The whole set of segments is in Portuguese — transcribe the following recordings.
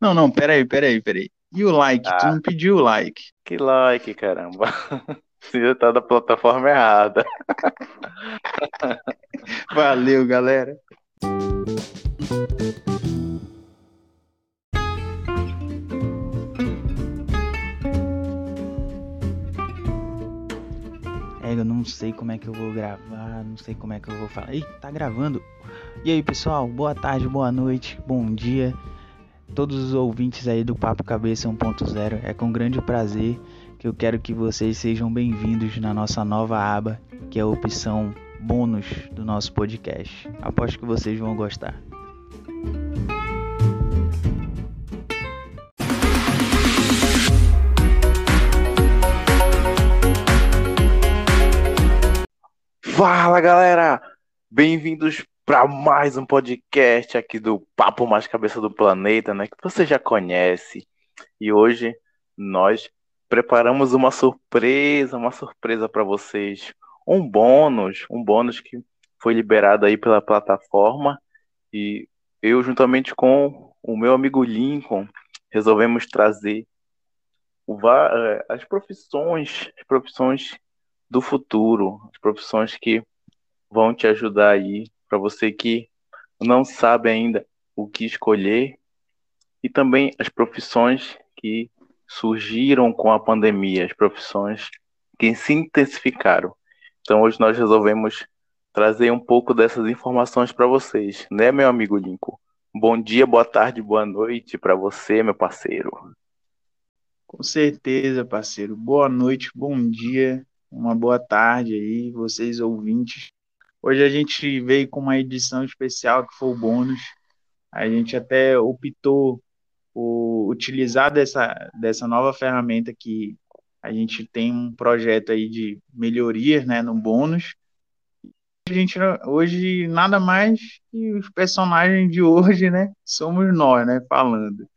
Não, não, peraí, peraí, peraí. E o like? Ah, tu não pediu o like. Que like, caramba. Você já tá da plataforma errada. Valeu, galera. É, eu não sei como é que eu vou gravar, não sei como é que eu vou falar. Ih, tá gravando. E aí, pessoal, boa tarde, boa noite, bom dia. Todos os ouvintes aí do Papo Cabeça 1.0. É com grande prazer que eu quero que vocês sejam bem-vindos na nossa nova aba, que é a opção bônus do nosso podcast. Aposto que vocês vão gostar. Fala galera, bem-vindos para mais um podcast aqui do Papo Mais Cabeça do Planeta, né? Que você já conhece. E hoje nós preparamos uma surpresa, uma surpresa para vocês, um bônus, um bônus que foi liberado aí pela plataforma e eu juntamente com o meu amigo Lincoln resolvemos trazer eh, as profissões, as profissões do futuro, as profissões que vão te ajudar aí, para você que não sabe ainda o que escolher, e também as profissões que surgiram com a pandemia, as profissões que se intensificaram. Então hoje nós resolvemos trazer um pouco dessas informações para vocês, né, meu amigo Lincoln? Bom dia, boa tarde, boa noite para você, meu parceiro. Com certeza, parceiro. Boa noite, bom dia, uma boa tarde aí, vocês ouvintes. Hoje a gente veio com uma edição especial que foi o bônus. A gente até optou por utilizar dessa, dessa nova ferramenta que a gente tem um projeto aí de melhorias né, no bônus. A gente hoje nada mais que os personagens de hoje, né? Somos nós, né? Falando.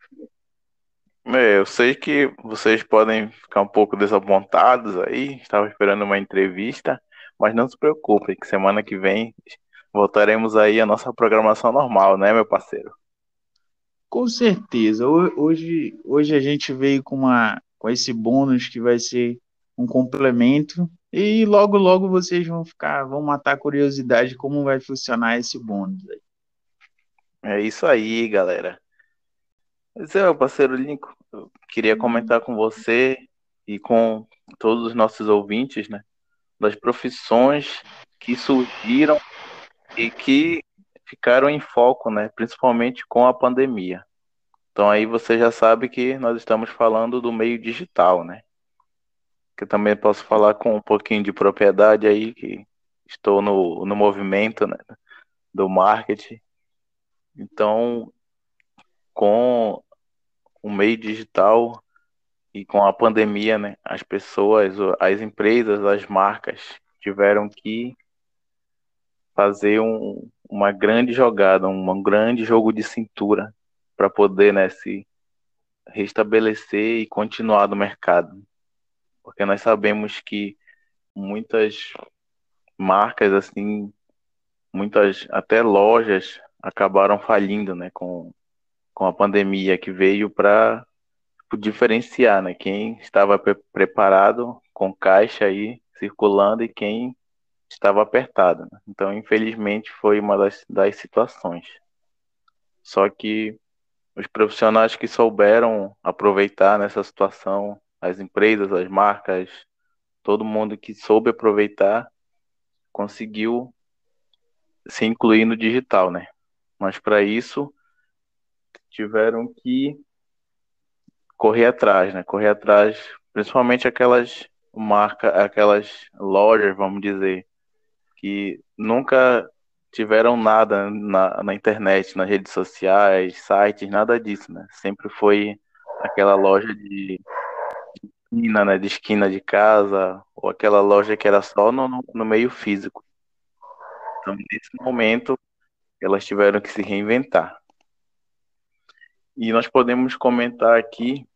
É, eu sei que vocês podem ficar um pouco desapontados aí, estava esperando uma entrevista, mas não se preocupem, que semana que vem voltaremos aí à nossa programação normal, né, meu parceiro? Com certeza. Hoje, hoje a gente veio com, uma, com esse bônus que vai ser um complemento e logo, logo vocês vão ficar, vão matar a curiosidade como vai funcionar esse bônus aí. É isso aí, galera. Esse é o parceiro Lincoln. Eu queria comentar com você e com todos os nossos ouvintes, né? Das profissões que surgiram e que ficaram em foco, né? Principalmente com a pandemia. Então aí você já sabe que nós estamos falando do meio digital, né? Que eu também posso falar com um pouquinho de propriedade aí, que estou no, no movimento né? do marketing. Então, com o meio digital e com a pandemia, né, as pessoas, as empresas, as marcas tiveram que fazer um, uma grande jogada, um grande jogo de cintura para poder né, se restabelecer e continuar no mercado. Porque nós sabemos que muitas marcas, assim, muitas até lojas acabaram falindo né, com, com a pandemia que veio para diferenciar, né? Quem estava pre preparado com caixa aí circulando e quem estava apertado. Né? Então, infelizmente, foi uma das, das situações. Só que os profissionais que souberam aproveitar nessa situação, as empresas, as marcas, todo mundo que soube aproveitar, conseguiu se incluir no digital, né? Mas para isso tiveram que correr atrás, né? Correr atrás, principalmente aquelas marcas, aquelas lojas, vamos dizer, que nunca tiveram nada na, na internet, nas redes sociais, sites, nada disso, né? Sempre foi aquela loja de esquina, né? De esquina de casa, ou aquela loja que era só no, no meio físico. Então, nesse momento, elas tiveram que se reinventar. E nós podemos comentar aqui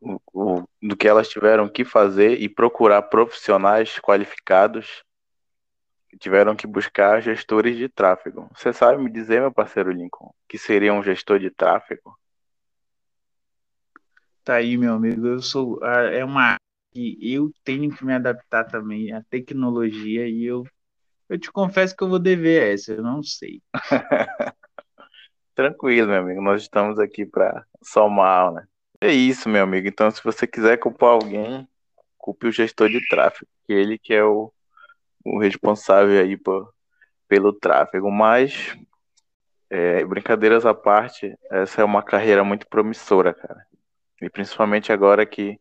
o, o, do que elas tiveram que fazer e procurar profissionais qualificados que tiveram que buscar gestores de tráfego. Você sabe me dizer, meu parceiro Lincoln, que seria um gestor de tráfego? Tá aí, meu amigo. Eu sou. É uma que eu tenho que me adaptar também à tecnologia e eu, eu te confesso que eu vou dever essa, eu não sei. Tranquilo, meu amigo. Nós estamos aqui para somar, né? É isso, meu amigo. Então, se você quiser culpar alguém, culpe o gestor de tráfego, que ele que é o, o responsável aí por, pelo tráfego. Mas, é, brincadeiras à parte, essa é uma carreira muito promissora, cara. E principalmente agora que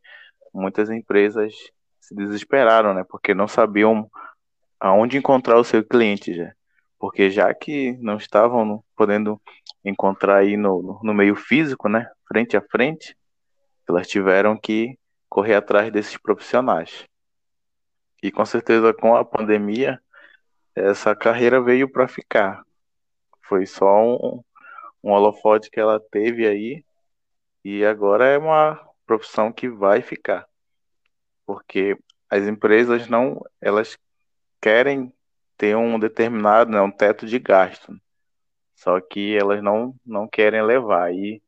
muitas empresas se desesperaram, né? Porque não sabiam aonde encontrar o seu cliente já. Porque já que não estavam podendo encontrar aí no, no meio físico, né? Frente a frente, elas tiveram que correr atrás desses profissionais. E com certeza com a pandemia, essa carreira veio para ficar. Foi só um, um holofote que ela teve aí e agora é uma profissão que vai ficar. Porque as empresas não, elas querem ter um determinado, né, um teto de gasto. Só que elas não, não querem levar. E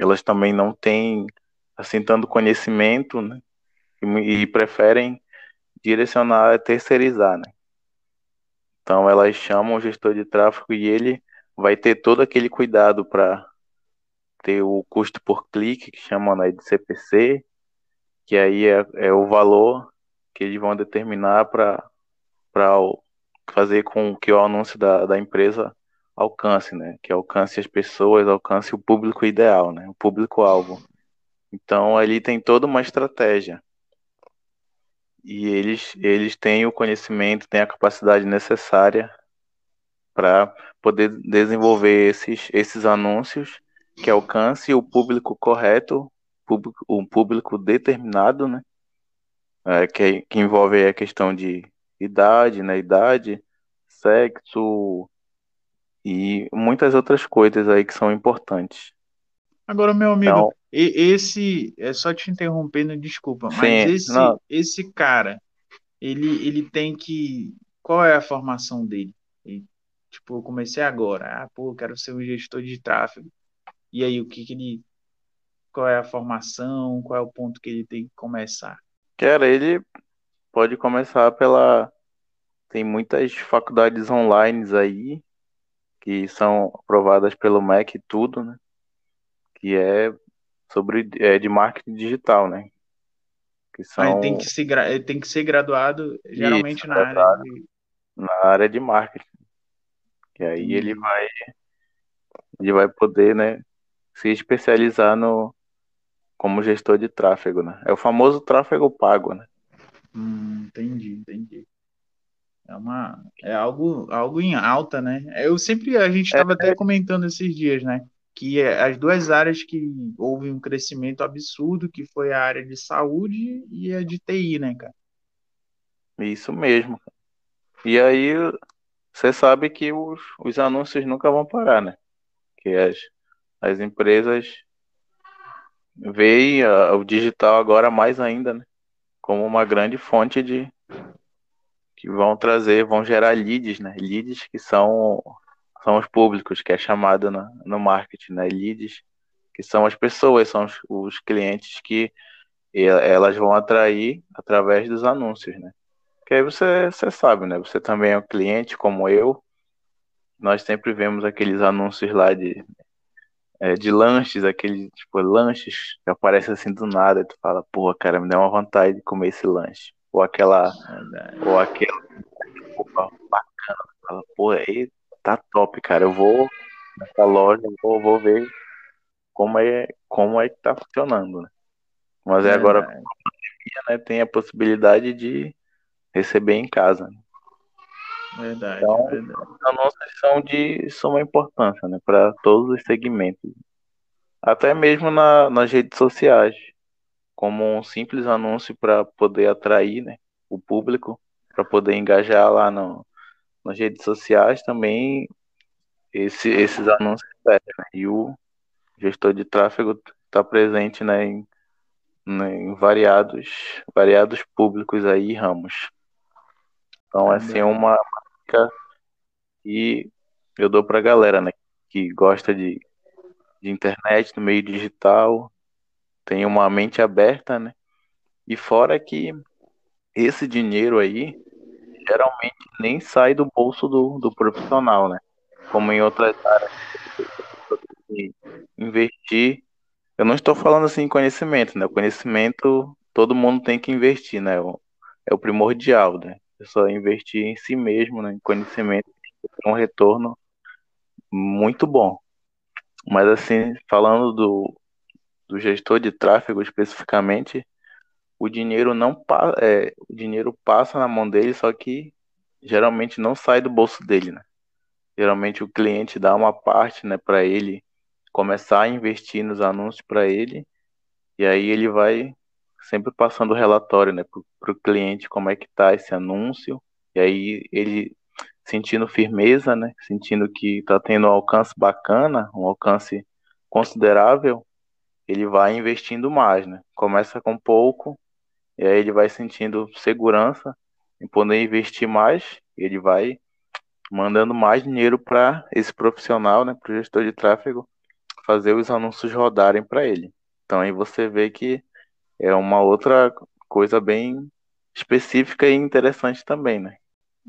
elas também não têm assim tanto conhecimento, né? E, e preferem direcionar, terceirizar, né? Então elas chamam o gestor de tráfego e ele vai ter todo aquele cuidado para ter o custo por clique, que chamam né, de CPC, que aí é, é o valor que eles vão determinar para fazer com que o anúncio da, da empresa alcance, né? Que alcance as pessoas, alcance o público ideal, né? O público-alvo. Então ali tem toda uma estratégia. E eles, eles têm o conhecimento, têm a capacidade necessária para poder desenvolver esses, esses anúncios que alcance o público correto, público, um público determinado, né? É, que, que envolve a questão de idade, né? Idade, sexo e muitas outras coisas aí que são importantes. Agora, meu amigo, então, esse é só te interrompendo, desculpa, sim, mas esse, esse cara, ele, ele tem que. Qual é a formação dele? Ele, tipo, eu comecei agora. Ah, pô, eu quero ser um gestor de tráfego. E aí, o que, que ele. Qual é a formação? Qual é o ponto que ele tem que começar? Cara, ele pode começar pela. Tem muitas faculdades online aí que são aprovadas pelo MEC e tudo, né? Que é sobre é, de marketing digital, né? Que são... Ah, ele, tem que ser, ele tem que ser graduado geralmente Isso, na área de... na área de marketing. Que aí ele vai ele vai poder, né, se especializar no como gestor de tráfego, né? É o famoso tráfego pago, né? Hum, entendi, entendi. É uma é algo algo em alta, né? Eu sempre a gente estava é, até comentando esses dias, né? Que é as duas áreas que houve um crescimento absurdo, que foi a área de saúde e a de TI, né, cara? Isso mesmo. E aí você sabe que os, os anúncios nunca vão parar, né? Que as, as empresas veem o digital agora mais ainda, né? Como uma grande fonte de que vão trazer, vão gerar leads, né? Leads que são são os públicos, que é chamado no, no marketing, né? Leads, que são as pessoas, são os, os clientes que elas vão atrair através dos anúncios, né? Que aí você, você sabe, né? Você também é um cliente como eu. Nós sempre vemos aqueles anúncios lá de é, de lanches, aquele tipo lanches que aparece assim do nada, e tu fala, pô, cara, me deu uma vontade de comer esse lanche. Ou aquela, ou aquela roupa bacana, fala, pô, aí tá top, cara, eu vou nessa loja, vou, vou ver como é, como é que tá funcionando, né? Mas é agora com a pandemia, né, tem a possibilidade de receber em casa. Né? Verdade, então, verdade. As nossas são de suma importância, né, para todos os segmentos. Até mesmo na, nas redes sociais, como um simples anúncio para poder atrair, né, o público, para poder engajar lá no, nas redes sociais também esse, esses anúncios né? E o gestor de tráfego está presente né, em, né, em variados, variados públicos aí ramos. Então, assim, é uma dica que eu dou para a galera, né? Que gosta de, de internet no meio digital, tem uma mente aberta, né? E fora que esse dinheiro aí geralmente nem sai do bolso do, do profissional, né? Como em outras áreas, investir. Eu não estou falando assim conhecimento, né? Conhecimento todo mundo tem que investir, né? É o primordial, né? É só investir em si mesmo, né? Em conhecimento, tem um retorno muito bom. Mas assim, falando do, do gestor de tráfego especificamente, o dinheiro não é, o dinheiro passa na mão dele, só que geralmente não sai do bolso dele, né? Geralmente o cliente dá uma parte, né, para ele começar a investir nos anúncios para ele, e aí ele vai sempre passando o relatório, né, para o cliente como é que tá esse anúncio, e aí ele sentindo firmeza, né, sentindo que está tendo um alcance bacana, um alcance considerável, ele vai investindo mais, né? Começa com pouco, e aí ele vai sentindo segurança em poder investir mais, ele vai mandando mais dinheiro para esse profissional, né, para o gestor de tráfego, fazer os anúncios rodarem para ele. Então aí você vê que é uma outra coisa bem específica e interessante também, né?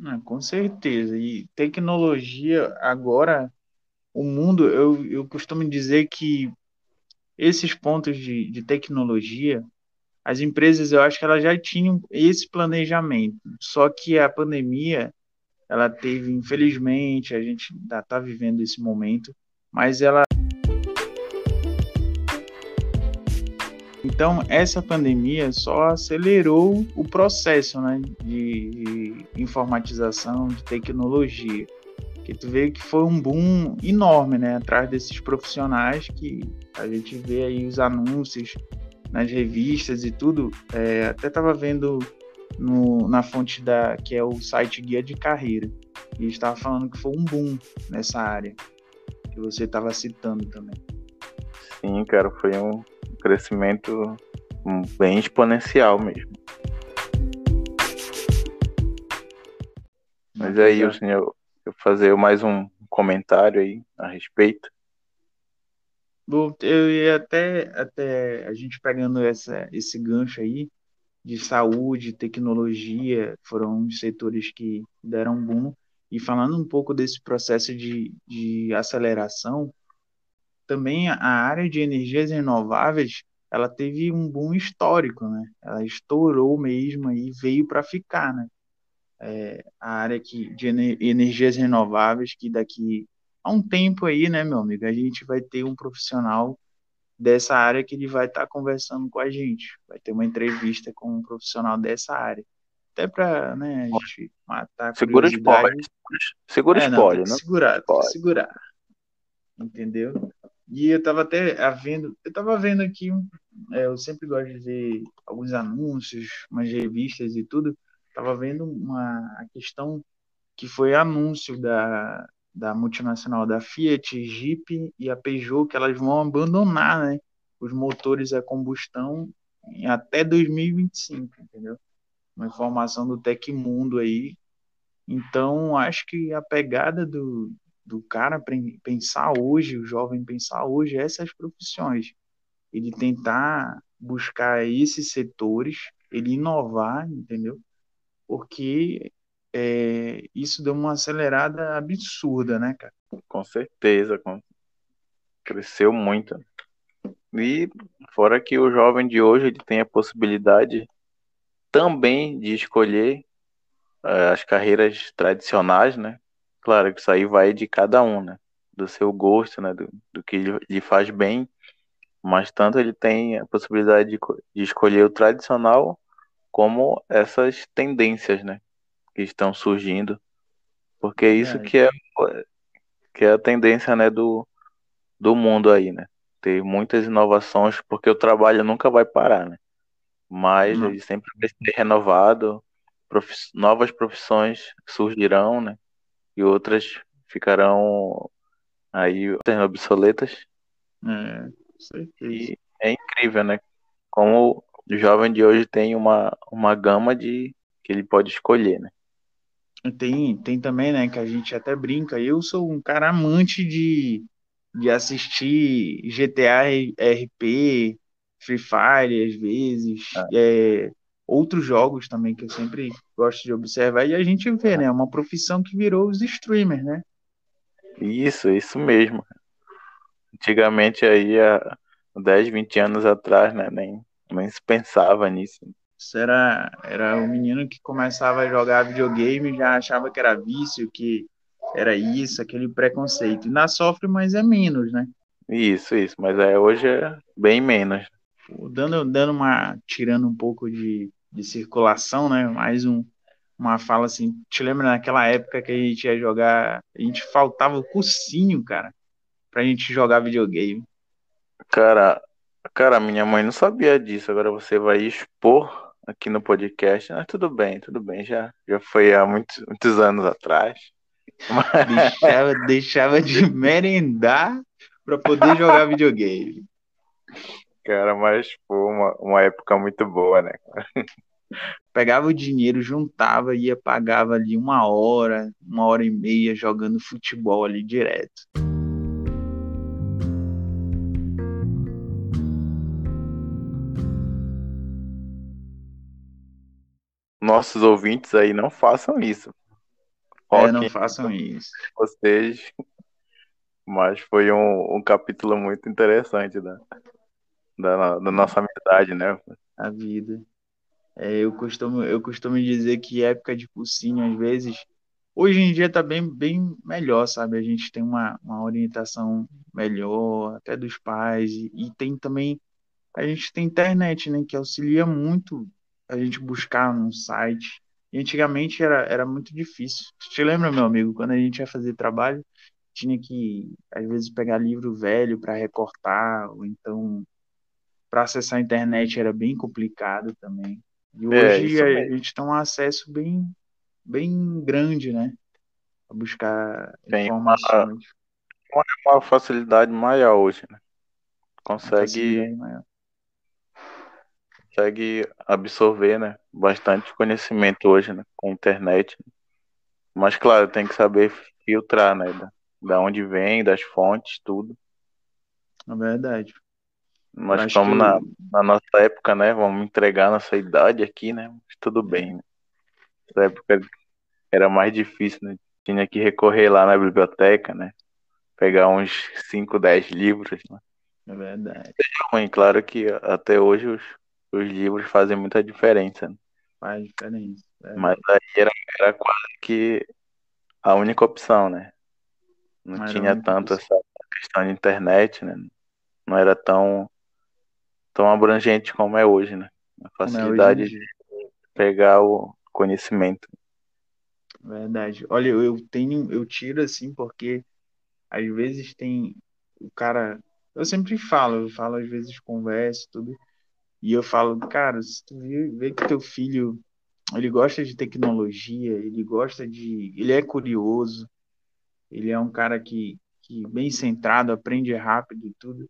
Ah, com certeza. E tecnologia, agora, o mundo, eu, eu costumo dizer que esses pontos de, de tecnologia, as empresas, eu acho que elas já tinham esse planejamento. Só que a pandemia, ela teve, infelizmente, a gente ainda está vivendo esse momento, mas ela. Então, essa pandemia só acelerou o processo né, de, de informatização, de tecnologia. Que tu vê que foi um boom enorme, né? Atrás desses profissionais que a gente vê aí os anúncios nas revistas e tudo. É, até estava vendo no, na fonte da que é o site Guia de Carreira e estava falando que foi um boom nessa área que você estava citando também. Sim, cara, foi um crescimento bem exponencial mesmo. Mas aí, o senhor, eu fazer mais um comentário aí a respeito. Bom, eu ia até, até a gente pegando essa, esse gancho aí de saúde, tecnologia, foram os setores que deram boom. E falando um pouco desse processo de, de aceleração, também a área de energias renováveis ela teve um boom histórico, né? Ela estourou mesmo e veio para ficar, né? É, a área que, de energias renováveis que daqui a um tempo aí, né, meu amigo, a gente vai ter um profissional dessa área que ele vai estar tá conversando com a gente, vai ter uma entrevista com um profissional dessa área, até para, né, a gente matar a Segura spoiler. Segura é, spoiler, né? Segurar, segurar. Entendeu? E eu tava até vendo, eu tava vendo aqui, é, eu sempre gosto de ver alguns anúncios, umas revistas e tudo. Tava vendo uma questão que foi anúncio da, da multinacional da Fiat, Jeep e a Peugeot que elas vão abandonar, né, os motores a combustão em até 2025, entendeu? Uma informação do Tecmundo aí. Então, acho que a pegada do, do cara pensar hoje, o jovem pensar hoje essas profissões, ele tentar buscar esses setores, ele inovar, entendeu? Porque é, isso deu uma acelerada absurda, né, cara? Com certeza, com... cresceu muito. E fora que o jovem de hoje ele tem a possibilidade também de escolher uh, as carreiras tradicionais, né? Claro que isso aí vai de cada um, né? Do seu gosto, né? Do, do que lhe faz bem. Mas tanto ele tem a possibilidade de, de escolher o tradicional como essas tendências, né? Que estão surgindo. Porque é isso que é, que é a tendência, né? Do, do mundo aí, né? Ter muitas inovações, porque o trabalho nunca vai parar, né? Mas ele sempre vai ser renovado, novas profissões surgirão, né? e outras ficarão aí obsoletas. É, e é incrível, né? Como o jovem de hoje tem uma, uma gama de que ele pode escolher, né? Tem, tem também, né, que a gente até brinca. Eu sou um cara amante de, de assistir GTA RP, Free Fire às vezes, é. É, outros jogos também que eu sempre gosto de observar, e a gente vê, né? Uma profissão que virou os streamers, né? Isso, isso mesmo. Antigamente aí, há 10, 20 anos atrás, né? Nem, se pensava nisso. Isso era, era o menino que começava a jogar videogame já achava que era vício, que era isso, aquele preconceito. E na sofre, mas é menos, né? Isso, isso. Mas é, hoje é bem menos. Dando, dando uma. tirando um pouco de, de circulação, né? Mais um, uma fala assim. Te lembra naquela época que a gente ia jogar. A gente faltava o cursinho, cara, pra gente jogar videogame. Cara, cara, minha mãe não sabia disso. Agora você vai expor aqui no podcast. Mas tudo bem, tudo bem. Já, já foi há muitos, muitos anos atrás. Deixava, deixava de merendar para poder jogar videogame. Cara, mas foi uma, uma época muito boa, né? Pegava o dinheiro, juntava, ia, pagava ali uma hora, uma hora e meia jogando futebol ali direto. Nossos ouvintes aí não façam isso. é, não façam isso. Vocês. Mas foi um, um capítulo muito interessante da, da, da nossa amizade, né? A vida. É, eu, costumo, eu costumo dizer que época de cursinho, às vezes, hoje em dia tá bem, bem melhor, sabe? A gente tem uma, uma orientação melhor, até dos pais, e, e tem também, a gente tem internet, né, que auxilia muito a gente buscar num site. E antigamente era, era muito difícil. Te lembra, meu amigo, quando a gente ia fazer trabalho, tinha que, às vezes, pegar livro velho para recortar, ou então, para acessar a internet era bem complicado também. E é, hoje é, a, a, gente tem um acesso bem, bem grande, né? Para buscar tem informações. Uma, uma facilidade maior hoje, né? Consegue consegue absorver, né, bastante conhecimento hoje, né, com a internet. Mas claro, tem que saber filtrar, né, da, da onde vem, das fontes, tudo. É verdade. Nós estamos que... na, na nossa época, né, vamos entregar nossa idade aqui, né, mas tudo bem. Né? Nessa época era mais difícil, né, tinha que recorrer lá na biblioteca, né, pegar uns 5, 10 livros, né. É verdade. É ruim, claro que até hoje os, os livros fazem muita diferença. Né? Faz diferença. É. Mas aí era, era quase que a única opção, né? Não Mas tinha tanto essa questão de internet, né? Não era tão, tão abrangente como é hoje, né? A é facilidade é de pegar o conhecimento. Verdade. Olha, eu tenho, eu tiro assim porque às vezes tem o cara, eu sempre falo, eu falo às vezes converso tudo, e eu falo, cara, se tu vê que teu filho, ele gosta de tecnologia, ele gosta de, ele é curioso, ele é um cara que, que bem centrado, aprende rápido e tudo.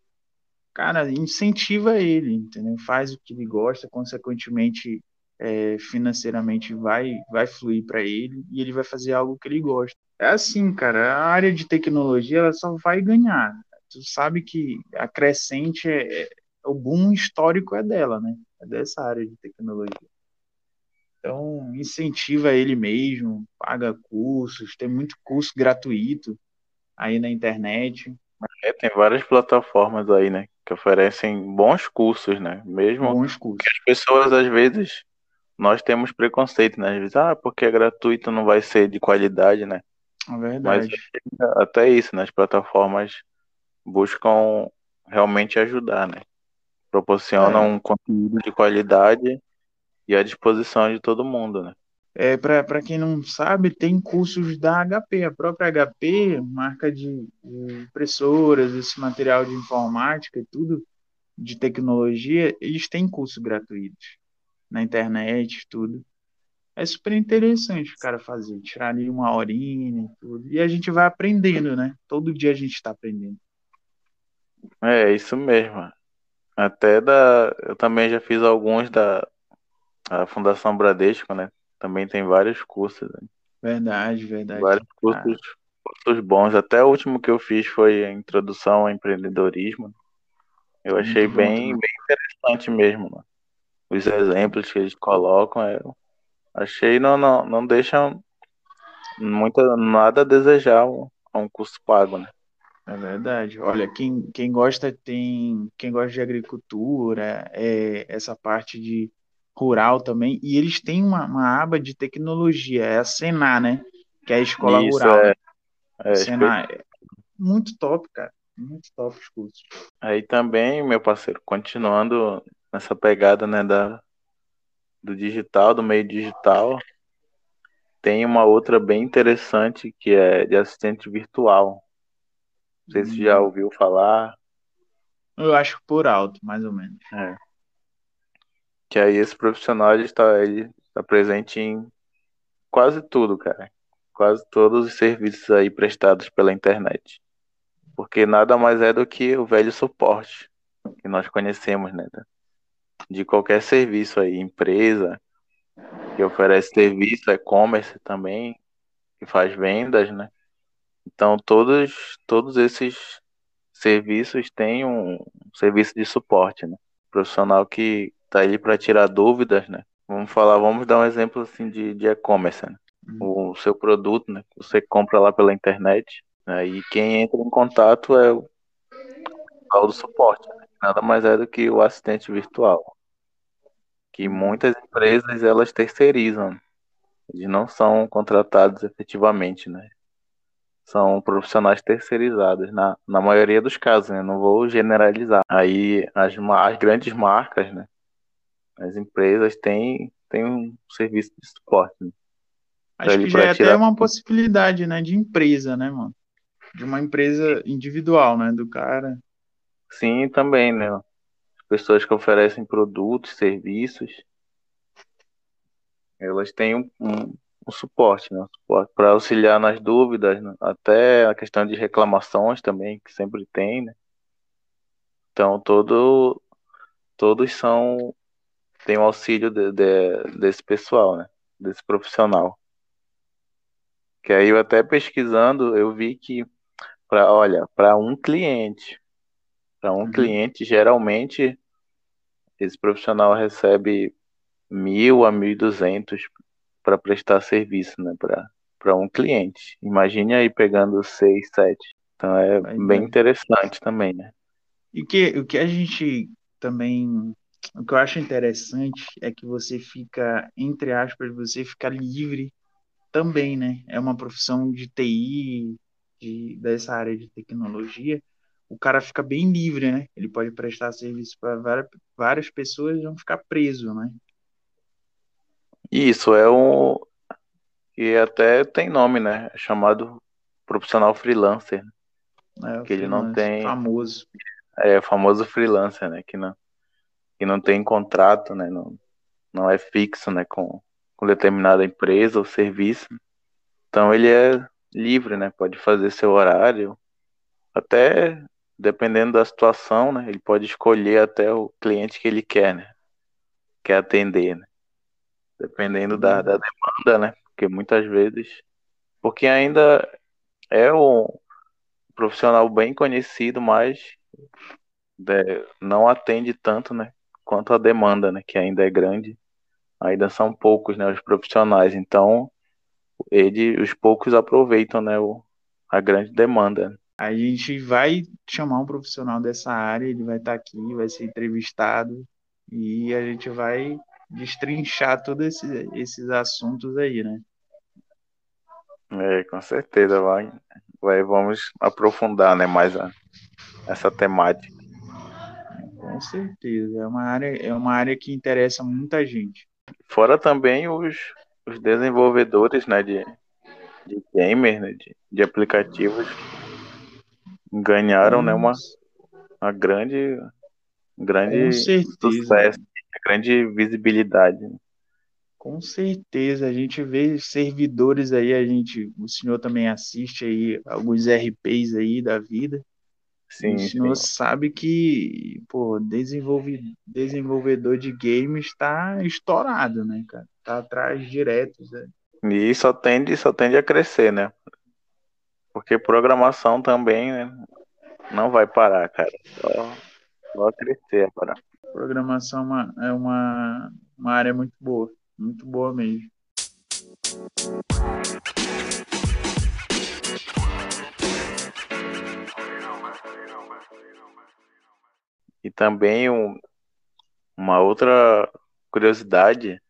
Cara, incentiva ele, entendeu? Faz o que ele gosta, consequentemente, é, financeiramente vai vai fluir para ele e ele vai fazer algo que ele gosta. É assim, cara, a área de tecnologia ela só vai ganhar. Tu sabe que a crescente é, o boom histórico é dela, né? É dessa área de tecnologia. Então, incentiva ele mesmo, paga cursos, tem muito curso gratuito aí na internet. É, tem várias plataformas aí, né? Que oferecem bons cursos, né? Mesmo bons cursos. que as pessoas, às vezes, nós temos preconceito, né? Às vezes, ah, porque é gratuito não vai ser de qualidade, né? É verdade. Mas até isso, né? As plataformas buscam realmente ajudar, né? Proporciona é. um conteúdo de qualidade e à disposição de todo mundo, né? É, para quem não sabe, tem cursos da HP. A própria HP, marca de, de impressoras, esse material de informática e tudo, de tecnologia, eles têm cursos gratuitos na internet, tudo. É super interessante o cara fazer, tirar ali uma horinha e tudo. E a gente vai aprendendo, né? Todo dia a gente está aprendendo. É, isso mesmo. Até da. Eu também já fiz alguns da a Fundação Bradesco, né? Também tem vários cursos. Né? Verdade, verdade. Vários cursos, ah. cursos bons. Até o último que eu fiz foi a Introdução ao Empreendedorismo. Eu achei bem, bem interessante mesmo. Né? Os exemplos que eles colocam, eu achei não, não, não deixam muita, nada a desejar a um curso pago, né? É verdade. Olha, quem, quem gosta tem quem gosta de agricultura, é, essa parte de rural também, e eles têm uma, uma aba de tecnologia, é a Senar, né? Que é a escola Isso, rural. é, é, Senar é muito top, cara. Muito top os cursos. Aí também, meu parceiro, continuando nessa pegada, né, da, do digital, do meio digital, tem uma outra bem interessante que é de assistente virtual. Não sei se você já Hum, ouviu falar. Eu acho por alto, mais ou menos. É. Que aí esse profissional ele está, ele está presente em quase tudo, cara. Quase todos os serviços aí prestados pela internet. Porque nada mais é do que o velho suporte que nós conhecemos, né? De qualquer serviço aí, empresa que oferece serviço, e-commerce também, que faz vendas, né? Então todos, todos esses serviços têm um serviço de suporte, né? Profissional que está ali para tirar dúvidas, né? Vamos falar, vamos dar um exemplo assim de, de e-commerce, né? Hum. O seu produto, né? Você compra lá pela internet, né? E quem entra em contato é o pessoal do suporte, né? Nada mais é do que o assistente virtual, que muitas empresas elas terceirizam, eles não são contratados efetivamente, né? São profissionais terceirizados, na, na maioria dos casos, né? Não vou generalizar. Aí as, as grandes marcas, né? As empresas têm, têm um serviço de suporte, né? Acho que já é até uma possibilidade, né, de empresa, né, mano? De uma empresa individual, né, do cara. Sim, também, né? As pessoas que oferecem produtos, serviços, elas têm um, um, um suporte, né? Suporte para auxiliar nas dúvidas, né? Até a questão de reclamações também, que sempre tem, né? Então, todo, todos são, têm o auxílio de, de- desse pessoal, né? Desse profissional. Que aí eu até pesquisando, eu vi que, para, olha, para um cliente, para um Uhum. cliente, geralmente, esse profissional recebe mil a mil e duzentos para prestar serviço, né? Para um cliente. Imagine aí pegando seis, sete. Então é Pois bem é. interessante também, né? E que, o que a gente também, o que eu acho interessante é que você fica, entre aspas, você fica livre também, né? É uma profissão de TI, de, dessa área de tecnologia, o cara fica bem livre, né? Ele pode prestar serviço para várias, várias pessoas e não ficar preso, né? Isso é um que até tem nome, né? É chamado profissional freelancer, É o que ele não tem, famoso. é famoso freelancer, né? Que não, que não tem contrato, né? Não, não é fixo, né? Com, com determinada empresa ou serviço. Então ele é livre, né? Pode fazer seu horário, até dependendo da situação, né? Ele pode escolher até o cliente que ele quer, né? Quer atender, né? Dependendo da, da demanda, né? Porque muitas vezes, porque ainda é um profissional bem conhecido, mas é, não atende tanto, né? Quanto a demanda, né? Que ainda é grande. Ainda são poucos, né? Os profissionais. Então, ele, os poucos aproveitam, né? O, a grande demanda. A gente vai chamar um profissional dessa área, ele vai estar aqui, vai ser entrevistado e a gente vai destrinchar todos esses, esses assuntos aí, né? É, com certeza vai, vai vamos aprofundar, né, mais a, essa temática. Com certeza, é uma área, é uma área que interessa muita gente. Fora também os, os desenvolvedores, né, de, de gamer, né, de, de aplicativos ganharam, né, uma, uma grande, um grande sucesso, grande visibilidade. né. com certeza. A gente vê servidores aí, a gente, o senhor também assiste aí alguns RPs aí da vida. Sim, o sim. senhor sabe que, pô, desenvolve, desenvolvedor de games está estourado, né, cara? Tá atrás direto, né? E só tende, só tende a crescer, né? Porque programação também, né, não vai parar, cara. Só Só crescer agora. Programação é uma, é uma, uma área muito boa, muito boa mesmo. E também um, uma outra curiosidade,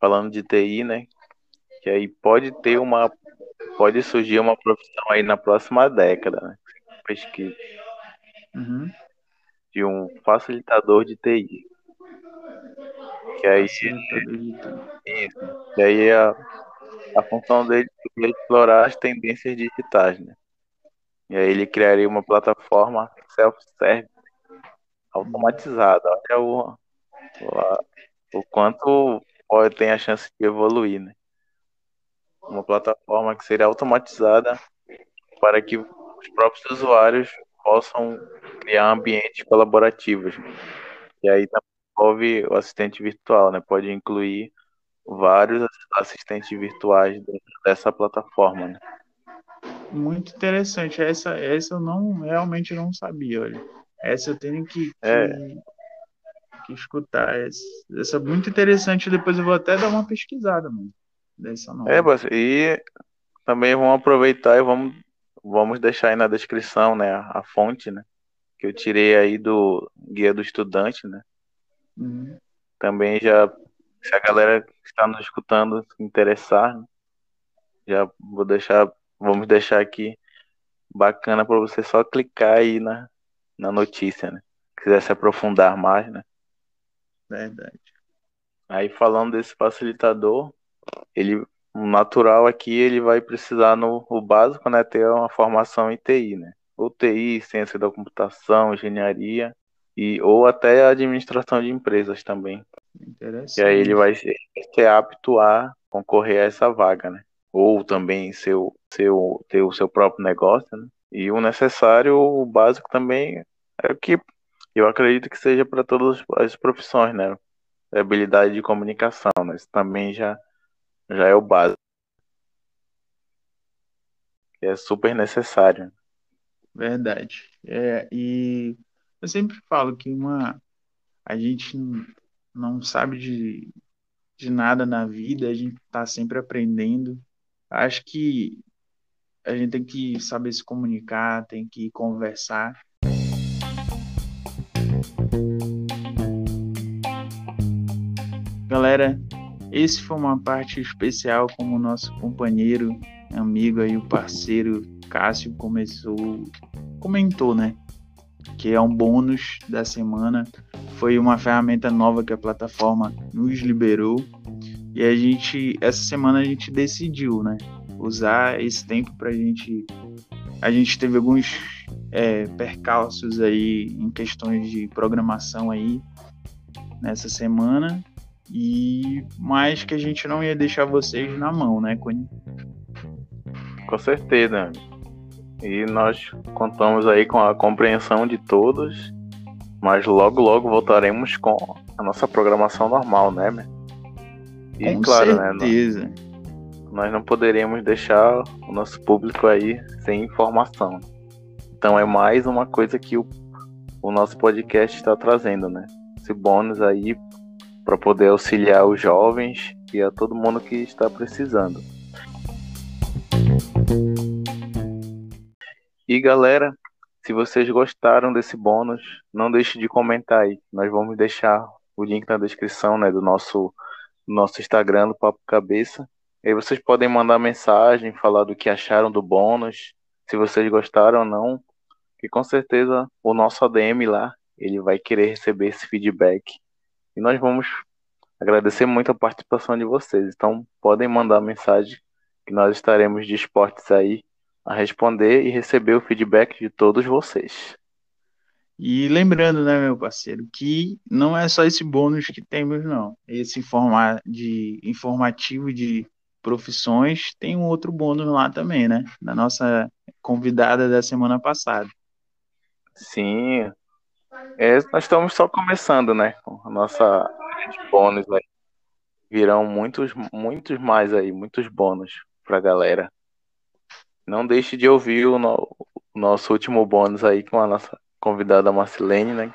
falando de TI, né? Que aí pode ter uma. Pode surgir uma profissão aí na próxima década, né? Pesquisa. Uhum. De um facilitador de TI. Que aí, isso, que aí a, a função dele é explorar as tendências digitais, né? E aí ele criaria uma plataforma self-service automatizada. Olha o, o, o quanto pode, tem a chance de evoluir, né? Uma plataforma que seria automatizada para que os próprios usuários possam criar ambientes colaborativos. E aí também envolve o assistente virtual, né? Pode incluir vários assistentes virtuais dentro dessa plataforma, né? Muito interessante. Essa, essa eu não realmente não sabia, olha. Essa eu tenho que, que, É. que escutar. Essa, essa é muito interessante. Depois eu vou até dar uma pesquisada, mano. Dessa nova. É, e também vamos aproveitar e vamos, vamos deixar aí na descrição, né, a fonte, né, que eu tirei aí do Guia do Estudante, né. Uhum. Também já, se a galera que está nos escutando se interessar, né, já vou deixar, vamos deixar aqui bacana para você só clicar aí na, na notícia, né. Quiser se aprofundar mais, né. Verdade. Aí falando desse facilitador, ele natural aqui ele vai precisar no o básico, né, ter uma formação em TI, né? Ou TI, ciência da computação, engenharia e ou até administração de empresas também. Interessante. E aí ele vai ser, ser apto a concorrer a essa vaga, né? Ou também seu, seu, ter o seu próprio negócio, né? E o necessário, o básico também é o que eu acredito que seja para todas as profissões, né? A habilidade de comunicação, né? Isso também já, já é o básico. É super necessário. Verdade. É, e eu sempre falo que uma a gente não- sabe de, de nada na vida, a gente está sempre aprendendo. Acho que a gente tem que saber se comunicar, tem que conversar. Galera, esse foi uma parte especial como nosso companheiro, amigo aí, o parceiro Cássio começou, comentou, né? Que é um bônus da semana. Foi uma ferramenta nova que a plataforma nos liberou. E a gente, essa semana a gente decidiu, né? Usar esse tempo pra gente. A gente teve alguns é, percalços aí em questões de programação aí nessa semana. E mais que a gente não ia deixar vocês na mão, né, Cunha? Com certeza. E nós contamos aí com a compreensão de todos, mas logo logo voltaremos com a nossa programação normal, né? né? E Com claro, né? nós- certeza. nós não poderíamos deixar o nosso público aí sem informação. Então é mais uma coisa que o, o nosso podcast está trazendo, né? Esse bônus aí para poder auxiliar os jovens e a todo mundo que está precisando. E galera, se vocês gostaram desse bônus, não deixe de comentar aí. Nós vamos deixar o link na descrição, né, do nosso nosso Instagram do Papo Cabeça. E aí vocês podem mandar mensagem, falar do que acharam do bônus, se vocês gostaram ou não, que com certeza o nosso ADM lá, ele vai querer receber esse feedback. E nós vamos agradecer muito a participação de vocês. Então, podem mandar mensagem que nós estaremos dispostos aí a responder e receber o feedback de todos vocês. E lembrando, né, meu parceiro, que não é só esse bônus que temos, não. Esse informa de informativo de profissões tem um outro bônus lá também, né? Da nossa convidada da semana passada. Sim, é, nós estamos só começando, né? Com a nossa bônus aí. Virão muitos, muitos mais aí, muitos bônus pra galera. Não deixe de ouvir o, no- o nosso último bônus aí com a nossa convidada Marcelene, né?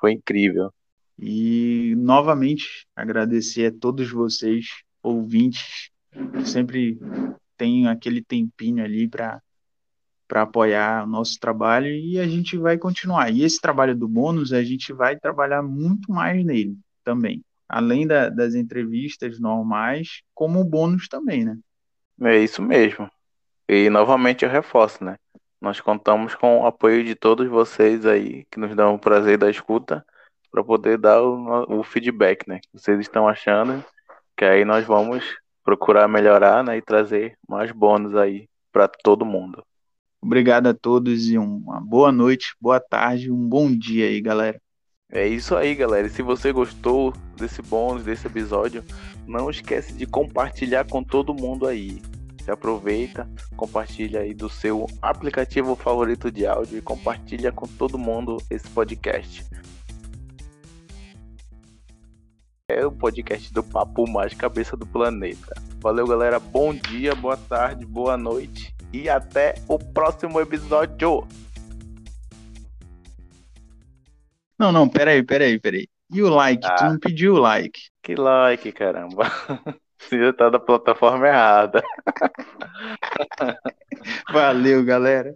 Foi incrível. E novamente agradecer a todos vocês, ouvintes, que sempre tem aquele tempinho ali para para apoiar o nosso trabalho e a gente vai continuar. E esse trabalho do bônus, a gente vai trabalhar muito mais nele também. Além da, das entrevistas normais, como o bônus também, né? É isso mesmo. E novamente eu reforço, né? Nós contamos com o apoio de todos vocês aí, que nos dão o prazer da escuta, para poder dar o, o, feedback, né? Que vocês estão achando, que aí nós vamos procurar melhorar, né? E trazer mais bônus aí para todo mundo. Obrigado a todos e uma boa noite, boa tarde, um bom dia aí, galera. É isso aí, galera. E se você gostou desse bônus, desse episódio, não esquece de compartilhar com todo mundo aí. Já aproveita, compartilha aí do seu aplicativo favorito de áudio e compartilha com todo mundo esse podcast. É o podcast do Papo Mais Cabeça do Planeta. Valeu, galera. Bom dia, boa tarde, boa noite e até o próximo episódio. Não, não, peraí, peraí, peraí. E o like? Ah, tu não pediu o like. Que like, caramba. Você já tá da plataforma errada. Valeu, galera.